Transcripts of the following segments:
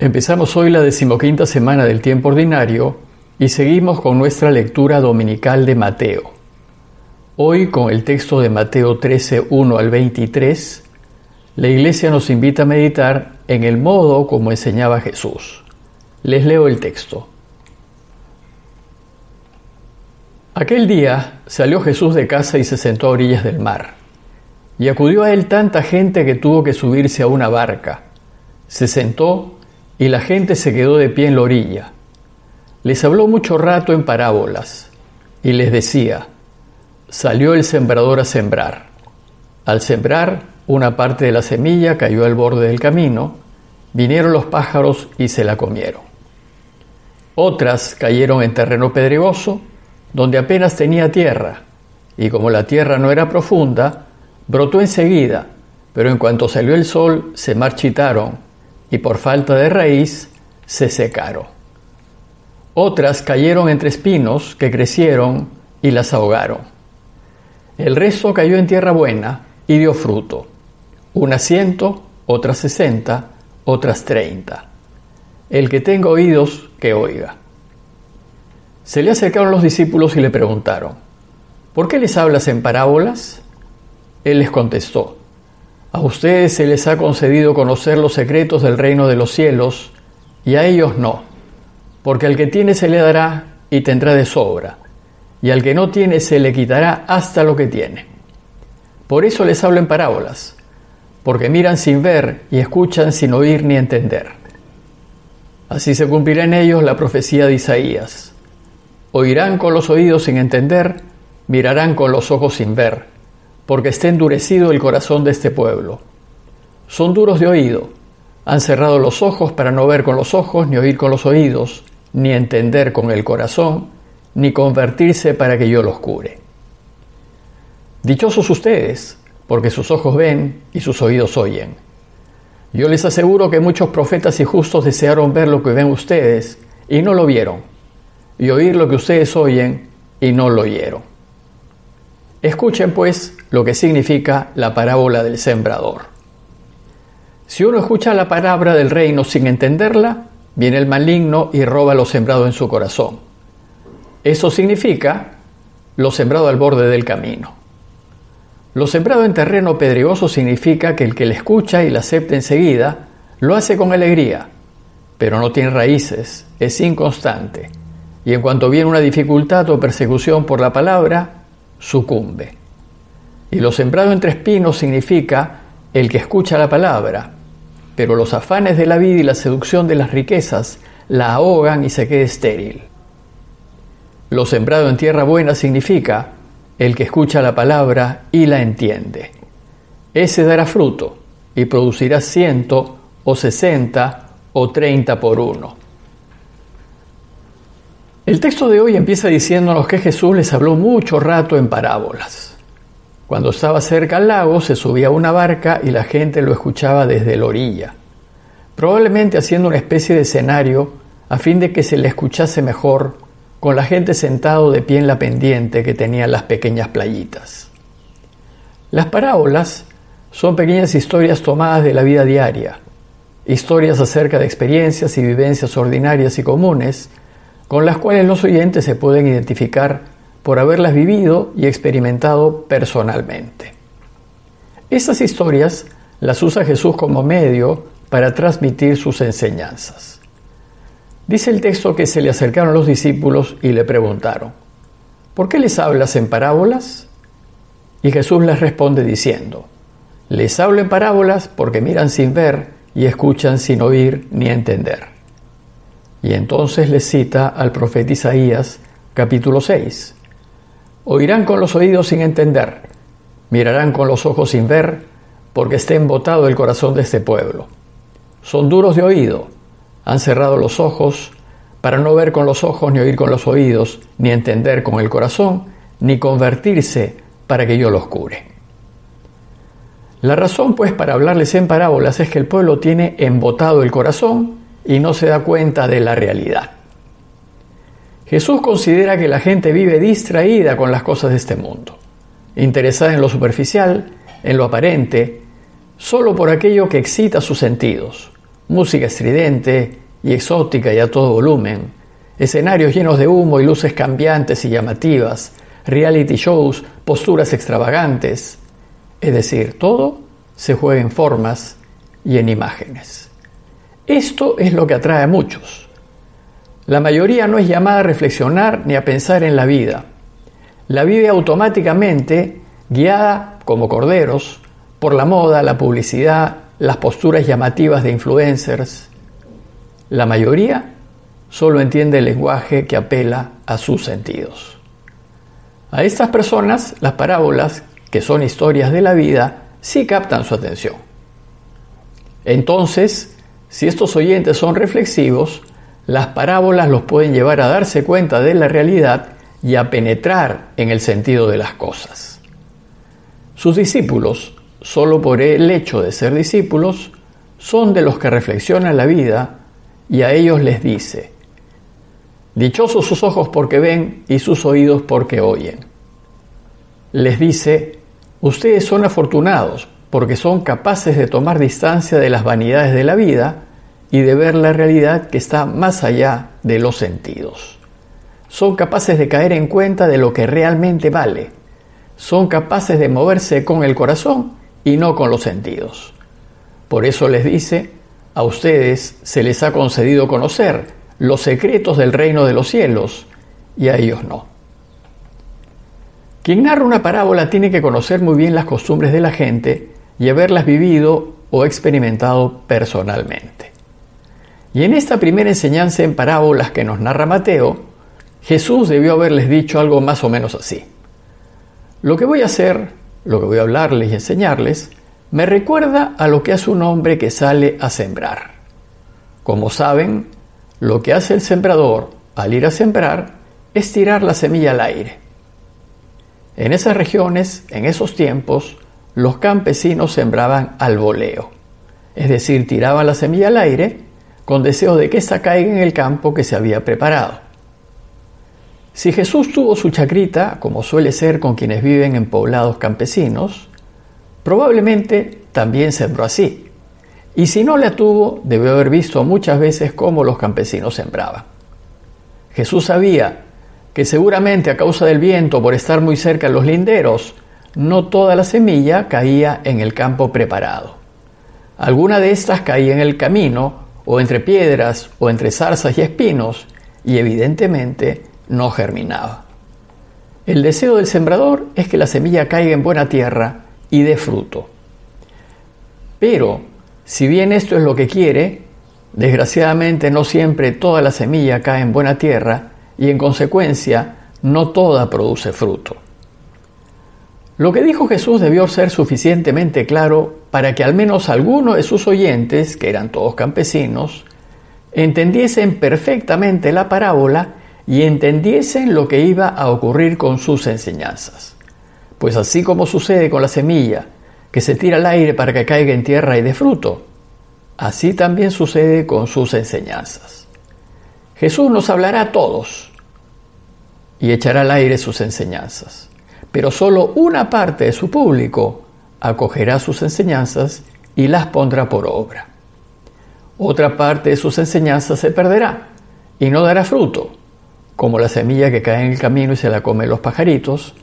Empezamos hoy la decimoquinta semana del tiempo ordinario y seguimos con nuestra lectura dominical de Mateo. Hoy con el texto de Mateo 13, 1 al 23, la Iglesia nos invita a meditar en el modo como enseñaba Jesús. Les leo el texto. Aquel día salió Jesús de casa y se sentó a orillas del mar. Y acudió a él tanta gente que tuvo que subirse a una barca. Se sentó y la gente se quedó de pie en la orilla. Les habló mucho rato en parábolas y les decía, salió el sembrador a sembrar. Al sembrar, una parte de la semilla cayó al borde del camino, vinieron los pájaros y se la comieron. Otras cayeron en terreno pedregoso, donde apenas tenía tierra, y como la tierra no era profunda, brotó enseguida, pero en cuanto salió el sol se marchitaron y por falta de raíz se secaron. Otras cayeron entre espinos que crecieron y las ahogaron. El resto cayó en tierra buena y dio fruto, unas ciento, otras sesenta, otras treinta. El que tenga oídos, que oiga. Se le acercaron los discípulos y le preguntaron, ¿por qué les hablas en parábolas? Él les contestó, a ustedes se les ha concedido conocer los secretos del reino de los cielos, y a ellos no, porque al que tiene se le dará y tendrá de sobra, y al que no tiene se le quitará hasta lo que tiene. Por eso les hablo en parábolas, porque miran sin ver y escuchan sin oír ni entender. Así se cumplirá en ellos la profecía de Isaías. Oirán con los oídos sin entender, mirarán con los ojos sin ver porque está endurecido el corazón de este pueblo. Son duros de oído, han cerrado los ojos para no ver con los ojos, ni oír con los oídos, ni entender con el corazón, ni convertirse para que yo los cure. Dichosos ustedes, porque sus ojos ven y sus oídos oyen. Yo les aseguro que muchos profetas y justos desearon ver lo que ven ustedes y no lo vieron, y oír lo que ustedes oyen y no lo oyeron. Escuchen pues lo que significa la parábola del sembrador. Si uno escucha la palabra del reino sin entenderla, viene el maligno y roba lo sembrado en su corazón. Eso significa lo sembrado al borde del camino. Lo sembrado en terreno pedregoso significa que el que le escucha y la acepta enseguida lo hace con alegría, pero no tiene raíces, es inconstante, y en cuanto viene una dificultad o persecución por la palabra, sucumbe. Y lo sembrado entre espinos significa el que escucha la palabra, pero los afanes de la vida y la seducción de las riquezas la ahogan y se queda estéril. Lo sembrado en tierra buena significa el que escucha la palabra y la entiende. Ese dará fruto y producirá ciento o sesenta o treinta por uno. El texto de hoy empieza diciéndonos que Jesús les habló mucho rato en parábolas. Cuando estaba cerca al lago, se subía a una barca y la gente lo escuchaba desde la orilla, probablemente haciendo una especie de escenario a fin de que se le escuchase mejor con la gente sentado de pie en la pendiente que tenían las pequeñas playitas. Las parábolas son pequeñas historias tomadas de la vida diaria, historias acerca de experiencias y vivencias ordinarias y comunes con las cuales los oyentes se pueden identificar por haberlas vivido y experimentado personalmente. Estas historias las usa Jesús como medio para transmitir sus enseñanzas. Dice el texto que se le acercaron los discípulos y le preguntaron, ¿por qué les hablas en parábolas? Y Jesús les responde diciendo, les hablo en parábolas porque miran sin ver y escuchan sin oír ni entender. Y entonces les cita al profeta Isaías capítulo 6. Oirán con los oídos sin entender, mirarán con los ojos sin ver, porque está embotado el corazón de este pueblo. Son duros de oído, han cerrado los ojos para no ver con los ojos, ni oír con los oídos, ni entender con el corazón, ni convertirse para que yo los cure. La razón, pues, para hablarles en parábolas es que el pueblo tiene embotado el corazón y no se da cuenta de la realidad. Jesús considera que la gente vive distraída con las cosas de este mundo, interesada en lo superficial, en lo aparente, solo por aquello que excita sus sentidos, música estridente y exótica y a todo volumen, escenarios llenos de humo y luces cambiantes y llamativas, reality shows, posturas extravagantes, es decir, todo se juega en formas y en imágenes. Esto es lo que atrae a muchos. La mayoría no es llamada a reflexionar ni a pensar en la vida. La vive automáticamente, guiada como corderos por la moda, la publicidad, las posturas llamativas de influencers. La mayoría solo entiende el lenguaje que apela a sus sentidos. A estas personas, las parábolas, que son historias de la vida, sí captan su atención. Entonces, si estos oyentes son reflexivos, las parábolas los pueden llevar a darse cuenta de la realidad y a penetrar en el sentido de las cosas. Sus discípulos, solo por el hecho de ser discípulos, son de los que reflexionan la vida y a ellos les dice, Dichosos sus ojos porque ven y sus oídos porque oyen. Les dice, ustedes son afortunados porque son capaces de tomar distancia de las vanidades de la vida y de ver la realidad que está más allá de los sentidos. Son capaces de caer en cuenta de lo que realmente vale. Son capaces de moverse con el corazón y no con los sentidos. Por eso les dice, a ustedes se les ha concedido conocer los secretos del reino de los cielos y a ellos no. Quien narra una parábola tiene que conocer muy bien las costumbres de la gente y haberlas vivido o experimentado personalmente. Y en esta primera enseñanza en parábolas que nos narra Mateo, Jesús debió haberles dicho algo más o menos así. Lo que voy a hacer, lo que voy a hablarles y enseñarles, me recuerda a lo que hace un hombre que sale a sembrar. Como saben, lo que hace el sembrador al ir a sembrar es tirar la semilla al aire. En esas regiones, en esos tiempos, los campesinos sembraban al voleo, es decir, tiraban la semilla al aire con deseo de que ésta caiga en el campo que se había preparado. Si Jesús tuvo su chacrita, como suele ser con quienes viven en poblados campesinos, probablemente también sembró así, y si no la tuvo, debió haber visto muchas veces cómo los campesinos sembraban. Jesús sabía que seguramente a causa del viento, por estar muy cerca de los linderos, no toda la semilla caía en el campo preparado. Alguna de estas caía en el camino, o entre piedras, o entre zarzas y espinos, y evidentemente no germinaba. El deseo del sembrador es que la semilla caiga en buena tierra y dé fruto. Pero si bien esto es lo que quiere, desgraciadamente no siempre toda la semilla cae en buena tierra y en consecuencia no toda produce fruto. Lo que dijo Jesús debió ser suficientemente claro para que al menos algunos de sus oyentes, que eran todos campesinos, entendiesen perfectamente la parábola y entendiesen lo que iba a ocurrir con sus enseñanzas. Pues así como sucede con la semilla, que se tira al aire para que caiga en tierra y de fruto. Así también sucede con sus enseñanzas. Jesús nos hablará a todos y echará al aire sus enseñanzas, pero solo una parte de su público acogerá sus enseñanzas y las pondrá por obra. Otra parte de sus enseñanzas se perderá y no dará fruto, como la semilla que cae en el camino y se la comen los pajaritos,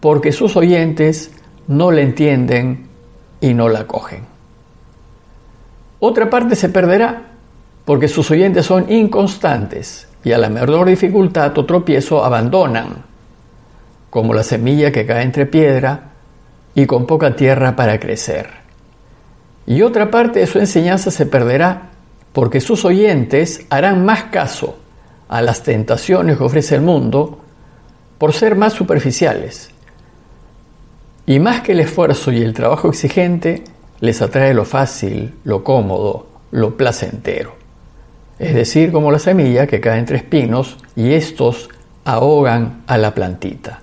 porque sus oyentes no le entienden y no la cogen. Otra parte se perderá porque sus oyentes son inconstantes y a la menor dificultad o tropiezo abandonan, como la semilla que cae entre piedra y con poca tierra para crecer. Y otra parte de su enseñanza se perderá porque sus oyentes harán más caso a las tentaciones que ofrece el mundo por ser más superficiales y más que el esfuerzo y el trabajo exigente, les atrae lo fácil, lo cómodo, lo placentero. Es decir, como la semilla que cae entre espinos y estos ahogan a la plantita.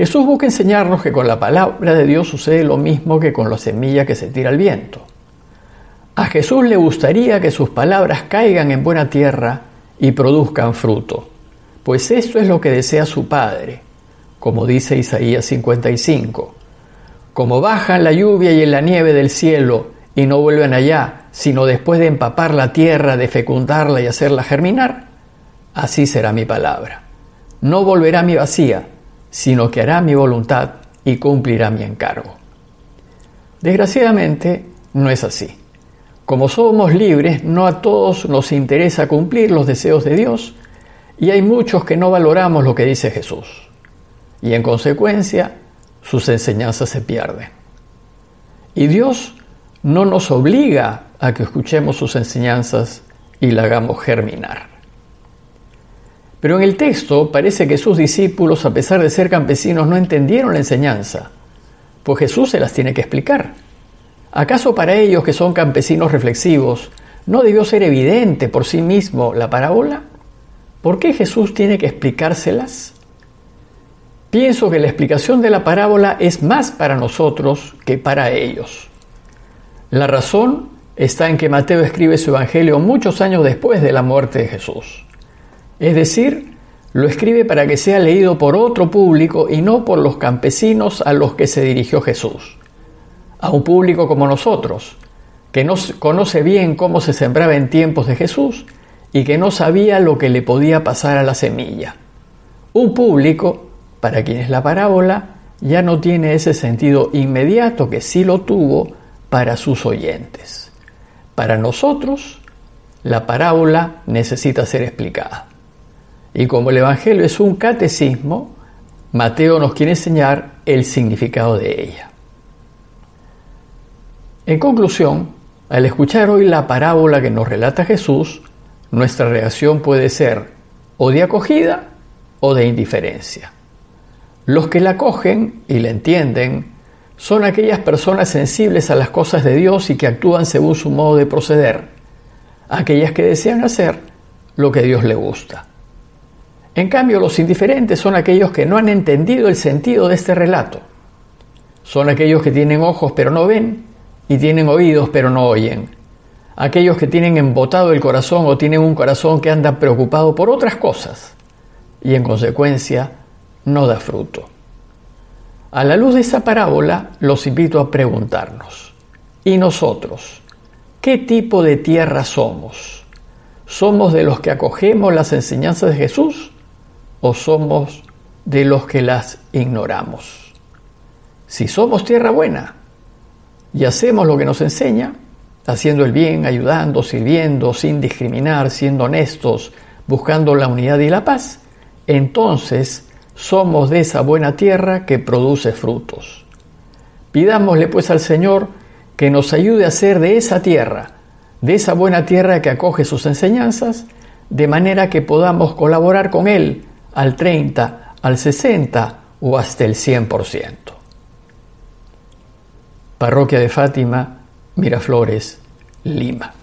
Jesús busca enseñarnos que con la palabra de Dios sucede lo mismo que con la semilla que se tira al viento. A Jesús le gustaría que sus palabras caigan en buena tierra y produzcan fruto, pues esto es lo que desea su Padre como dice Isaías 55. Como bajan la lluvia y la nieve del cielo y no vuelven allá, sino después de empapar la tierra, de fecundarla y hacerla germinar, así será mi palabra. No volverá mi vacía, sino que hará mi voluntad y cumplirá mi encargo. Desgraciadamente, no es así. Como somos libres, no a todos nos interesa cumplir los deseos de Dios y hay muchos que no valoramos lo que dice Jesús. Y en consecuencia, sus enseñanzas se pierden. Y Dios no nos obliga a que escuchemos sus enseñanzas y la hagamos germinar. Pero en el texto parece que sus discípulos, a pesar de ser campesinos, no entendieron la enseñanza, pues Jesús se las tiene que explicar. ¿Acaso para ellos que son campesinos reflexivos, no debió ser evidente por sí mismo la parábola? ¿Por qué Jesús tiene que explicárselas? Pienso que la explicación de la parábola es más para nosotros que para ellos. La razón está en que Mateo escribe su Evangelio muchos años después de la muerte de Jesús. Es decir, lo escribe para que sea leído por otro público y no por los campesinos a los que se dirigió Jesús. A un público como nosotros, que no conoce bien cómo se sembraba en tiempos de Jesús y que no sabía lo que le podía pasar a la semilla. Un público para quienes la parábola ya no tiene ese sentido inmediato que sí lo tuvo para sus oyentes. Para nosotros, la parábola necesita ser explicada. Y como el Evangelio es un catecismo, Mateo nos quiere enseñar el significado de ella. En conclusión, al escuchar hoy la parábola que nos relata Jesús, nuestra reacción puede ser o de acogida o de indiferencia. Los que la cogen y la entienden son aquellas personas sensibles a las cosas de Dios y que actúan según su modo de proceder, aquellas que desean hacer lo que Dios le gusta. En cambio, los indiferentes son aquellos que no han entendido el sentido de este relato. Son aquellos que tienen ojos pero no ven y tienen oídos pero no oyen. Aquellos que tienen embotado el corazón o tienen un corazón que anda preocupado por otras cosas y en consecuencia no da fruto. A la luz de esa parábola los invito a preguntarnos, ¿y nosotros? ¿Qué tipo de tierra somos? ¿Somos de los que acogemos las enseñanzas de Jesús o somos de los que las ignoramos? Si somos tierra buena y hacemos lo que nos enseña, haciendo el bien, ayudando, sirviendo, sin discriminar, siendo honestos, buscando la unidad y la paz, entonces somos de esa buena tierra que produce frutos. Pidámosle pues al Señor que nos ayude a ser de esa tierra, de esa buena tierra que acoge sus enseñanzas, de manera que podamos colaborar con Él al 30, al 60 o hasta el 100%. Parroquia de Fátima, Miraflores, Lima.